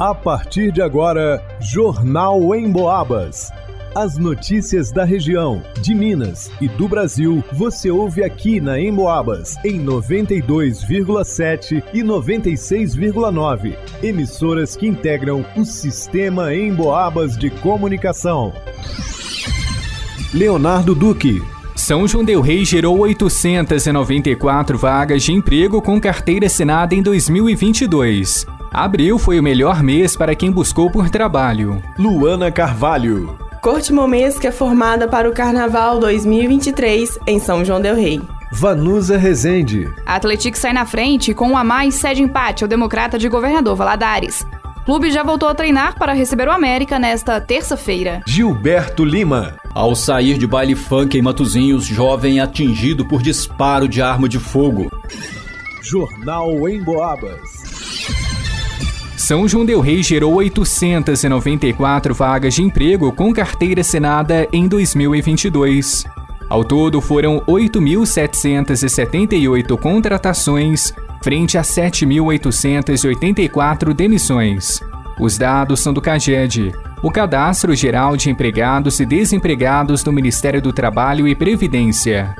A partir de agora, Jornal em Boabas. As notícias da região, de Minas e do Brasil, você ouve aqui na Emboabas, em 92,7 e 96,9. Emissoras que integram o sistema Emboabas de comunicação. Leonardo Duque. São João Del Rei gerou 894 vagas de emprego com carteira assinada em 2022. Abril foi o melhor mês para quem buscou por trabalho. Luana Carvalho. Corte Momesca é formada para o Carnaval 2023 em São João Del Rei. Vanusa Rezende. A Atlético sai na frente com um a mais cede empate ao Democrata de Governador Valadares. Clube já voltou a treinar para receber o América nesta terça-feira. Gilberto Lima. Ao sair de baile funk em Matozinhos, jovem atingido por disparo de arma de fogo. Jornal em Boabas. São João Del Rei gerou 894 vagas de emprego com carteira assinada em 2022. Ao todo, foram 8.778 contratações, frente a 7.884 demissões. Os dados são do CAGED, o Cadastro Geral de Empregados e Desempregados do Ministério do Trabalho e Previdência.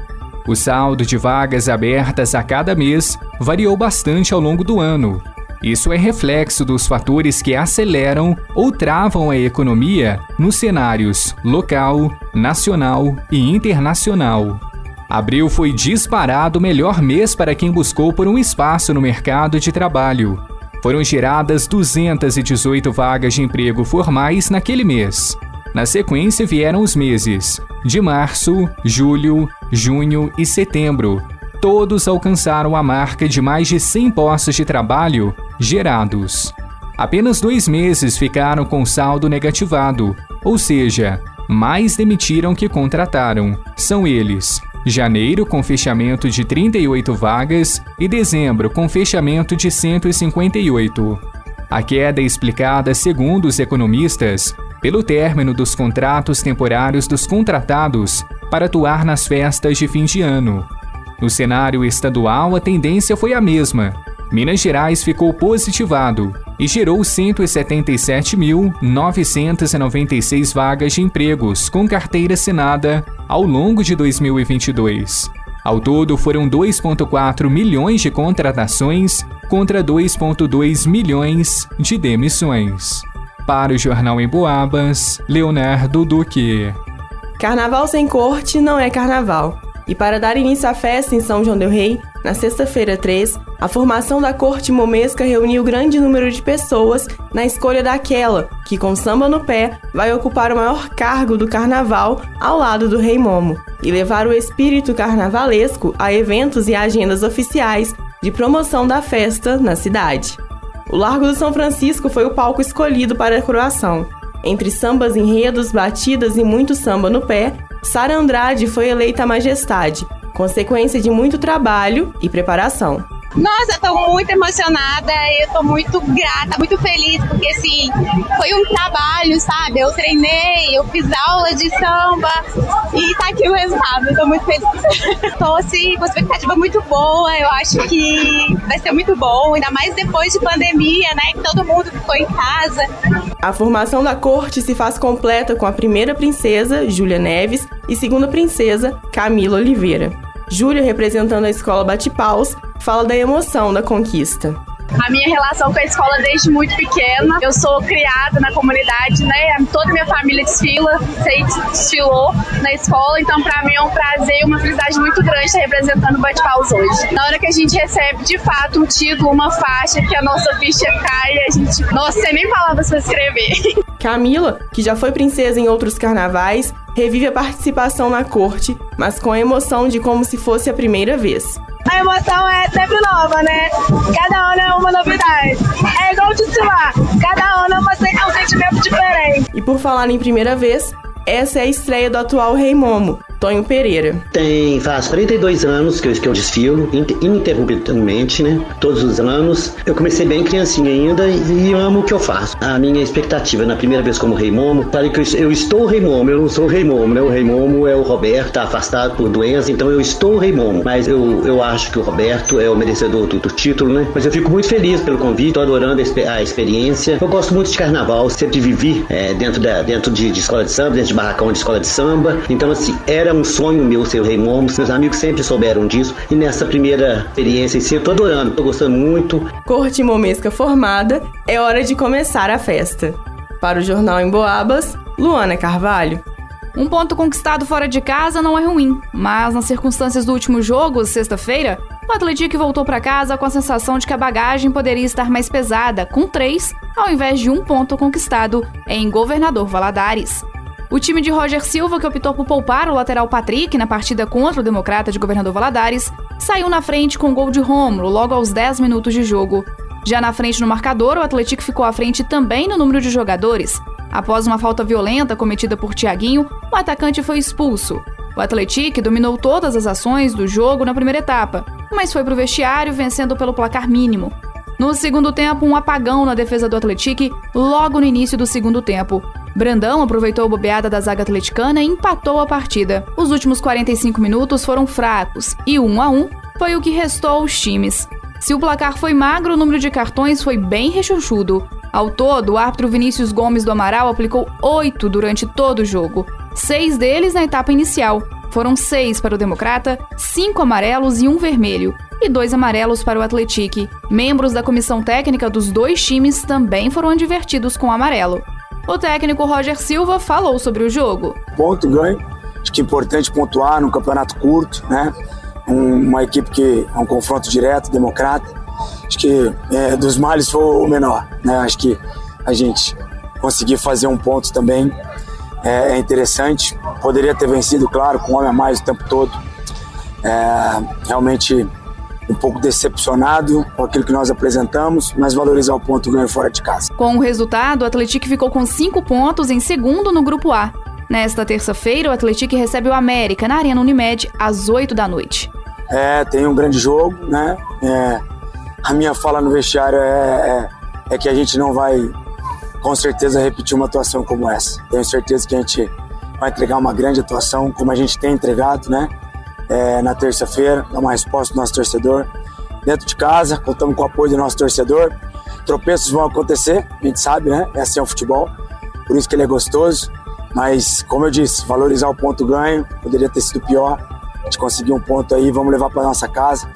O saldo de vagas abertas a cada mês variou bastante ao longo do ano, isso é reflexo dos fatores que aceleram ou travam a economia nos cenários local, nacional e internacional. Abril foi disparado o melhor mês para quem buscou por um espaço no mercado de trabalho. Foram geradas 218 vagas de emprego formais naquele mês. Na sequência vieram os meses de março, julho, junho e setembro. Todos alcançaram a marca de mais de 100 postos de trabalho gerados. Apenas dois meses ficaram com saldo negativado, ou seja, mais demitiram que contrataram. São eles: janeiro, com fechamento de 38 vagas, e dezembro, com fechamento de 158. A queda é explicada, segundo os economistas, pelo término dos contratos temporários dos contratados para atuar nas festas de fim de ano. No cenário estadual, a tendência foi a mesma, Minas Gerais ficou positivado e gerou 177.996 vagas de empregos com carteira assinada ao longo de 2022. Ao todo, foram 2,4 milhões de contratações contra 2,2 milhões de demissões. Para o Jornal em Boabas, Leonardo Duque. Carnaval sem corte não é carnaval. E para dar início à festa em São João Del Rei, na sexta-feira 3, a formação da corte momesca reuniu grande número de pessoas na escolha daquela que, com samba no pé, vai ocupar o maior cargo do carnaval ao lado do Rei Momo e levar o espírito carnavalesco a eventos e agendas oficiais de promoção da festa na cidade. O Largo do São Francisco foi o palco escolhido para a coroação. Entre sambas, enredos, batidas e muito samba no pé, Sara Andrade foi eleita majestade, consequência de muito trabalho e preparação. Nossa, tô muito emocionada, eu tô muito grata, muito feliz, porque assim, foi um trabalho, sabe? Eu treinei, eu fiz aula de samba e tá aqui o resultado, tô muito feliz. tô assim, com expectativa muito boa, eu acho que vai ser muito bom, ainda mais depois de pandemia, né? Que todo mundo ficou em casa. A formação da corte se faz completa com a primeira princesa, Júlia Neves, e segunda princesa, Camila Oliveira. Júlia, representando a escola Bate-Paus, fala da emoção da conquista a minha relação com a escola desde muito pequena. Eu sou criada na comunidade, né? Toda minha família desfila, sei desfilou na escola, então para mim é um prazer e uma felicidade muito grande estar representando o Bate Paus hoje. Na hora que a gente recebe de fato um título, uma faixa, que a nossa ficha cai, a gente, nossa, sem nem palavras para escrever. Camila, que já foi princesa em outros carnavais, revive a participação na corte, mas com a emoção de como se fosse a primeira vez. A emoção é sempre nova, né? Cada ano é uma novidade. É igual desfilar. Cada ano é um sentimento diferente. E por falar em primeira vez, essa é a estreia do atual Rei Momo, Tonho Pereira. Tem, faz 42 anos que eu, que eu desfilo, ininterruptamente, né? Todos os anos. Eu comecei bem criancinha ainda e, e amo o que eu faço. A minha expectativa na primeira vez como Rei Momo, falei que eu, eu estou Rei Momo, eu não sou Rei Momo, né? O Rei Momo é o Roberto, tá afastado por doença, então eu estou Rei Momo. Mas eu, eu acho que o Roberto é o merecedor do, do título, né? Mas eu fico muito feliz pelo convite, tô adorando a, a experiência. Eu gosto muito de carnaval, sempre vivi é, dentro, da, dentro de, de escola de samba, dentro de barracão de escola de samba. Então, assim, era um sonho meu ser o Rei Momo, meus amigos sempre souberam disso. E nessa primeira experiência em si, eu tô adorando, tô gostando muito. Corte momesca formada, é hora de começar a festa. Para o Jornal em Boabas, Luana Carvalho. Um ponto conquistado fora de casa não é ruim, mas nas circunstâncias do último jogo, sexta-feira, o Atlético voltou para casa com a sensação de que a bagagem poderia estar mais pesada, com três, ao invés de um ponto conquistado em Governador Valadares. O time de Roger Silva, que optou por poupar o lateral Patrick na partida contra o Democrata de Governador Valadares, saiu na frente com gol de Rômulo logo aos 10 minutos de jogo. Já na frente no marcador, o Atlético ficou à frente também no número de jogadores, Após uma falta violenta cometida por Tiaguinho, o atacante foi expulso. O Atlético dominou todas as ações do jogo na primeira etapa, mas foi para o vestiário vencendo pelo placar mínimo. No segundo tempo, um apagão na defesa do Atlético logo no início do segundo tempo. Brandão aproveitou a bobeada da zaga atleticana e empatou a partida. Os últimos 45 minutos foram fracos e 1 um a 1 um foi o que restou aos times. Se o placar foi magro, o número de cartões foi bem rechonchudo. Ao todo, o árbitro Vinícius Gomes do Amaral aplicou oito durante todo o jogo, seis deles na etapa inicial. Foram seis para o Democrata, cinco amarelos e um vermelho, e dois amarelos para o Atletique. Membros da comissão técnica dos dois times também foram advertidos com amarelo. O técnico Roger Silva falou sobre o jogo. Ponto ganho. Acho que é importante pontuar num campeonato curto, né? Um, uma equipe que é um confronto direto, democrata acho que é, dos males foi o menor. Né? Acho que a gente conseguir fazer um ponto também é, é interessante. Poderia ter vencido, claro, com um homem a mais o tempo todo. É, realmente um pouco decepcionado com aquilo que nós apresentamos, mas valorizar o ponto ganho fora de casa. Com o resultado, o Atlético ficou com cinco pontos em segundo no Grupo A. Nesta terça-feira, o Atlético recebe o América na Arena Unimed às 8 da noite. É, tem um grande jogo, né? É, a minha fala no vestiário é, é, é, que a gente não vai, com certeza, repetir uma atuação como essa. Tenho certeza que a gente vai entregar uma grande atuação, como a gente tem entregado, né? É, na terça-feira, dar uma resposta do nosso torcedor. Dentro de casa, contamos com o apoio do nosso torcedor. Tropeços vão acontecer, a gente sabe, né? É assim é o futebol, por isso que ele é gostoso. Mas, como eu disse, valorizar o ponto ganho, poderia ter sido pior. A gente conseguiu um ponto aí, vamos levar para nossa casa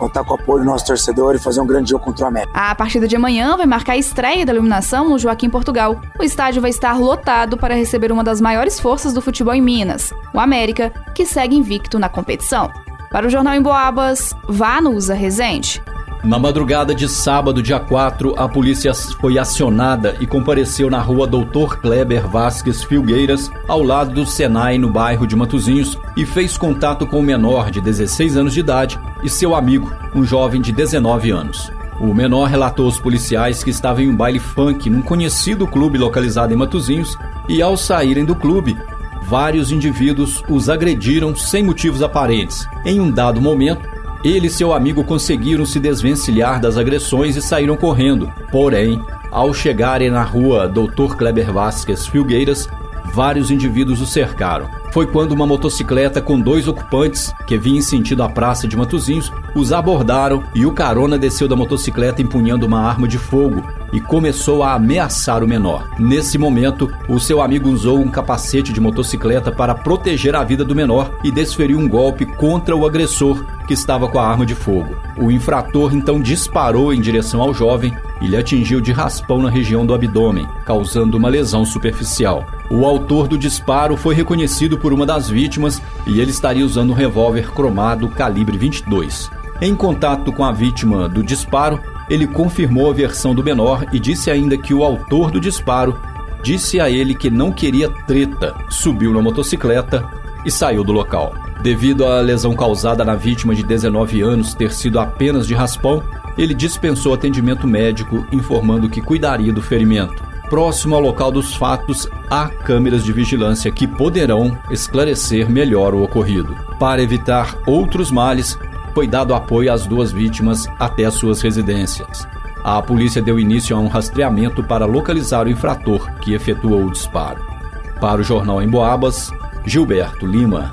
contar com o apoio do nosso torcedor e fazer um grande jogo contra o América. A partida de amanhã vai marcar a estreia da iluminação no Joaquim Portugal. O estádio vai estar lotado para receber uma das maiores forças do futebol em Minas, o América, que segue invicto na competição. Para o Jornal em Boabas, vá no Usa Resende. Na madrugada de sábado, dia 4, a polícia foi acionada e compareceu na rua Doutor Kleber Vasques Filgueiras, ao lado do Senai, no bairro de Matozinhos, e fez contato com o menor de 16 anos de idade e seu amigo, um jovem de 19 anos. O menor relatou aos policiais que estava em um baile funk num conhecido clube localizado em Matozinhos e, ao saírem do clube, vários indivíduos os agrediram sem motivos aparentes. Em um dado momento, ele e seu amigo conseguiram se desvencilhar das agressões e saíram correndo. Porém, ao chegarem na rua Dr. Kleber Vasquez Filgueiras, vários indivíduos o cercaram. Foi quando uma motocicleta com dois ocupantes, que vinha em sentido à praça de Matozinhos, os abordaram e o carona desceu da motocicleta empunhando uma arma de fogo e começou a ameaçar o menor. Nesse momento, o seu amigo usou um capacete de motocicleta para proteger a vida do menor e desferiu um golpe contra o agressor, que estava com a arma de fogo. O infrator então disparou em direção ao jovem e lhe atingiu de raspão na região do abdômen, causando uma lesão superficial. O autor do disparo foi reconhecido por uma das vítimas e ele estaria usando um revólver cromado calibre 22. Em contato com a vítima do disparo, ele confirmou a versão do menor e disse ainda que o autor do disparo disse a ele que não queria treta, subiu na motocicleta e saiu do local. Devido à lesão causada na vítima de 19 anos ter sido apenas de raspão, ele dispensou atendimento médico, informando que cuidaria do ferimento. Próximo ao local dos fatos há câmeras de vigilância que poderão esclarecer melhor o ocorrido. Para evitar outros males, foi dado apoio às duas vítimas até suas residências. A polícia deu início a um rastreamento para localizar o infrator que efetuou o disparo. Para o jornal Em Boabas, Gilberto Lima.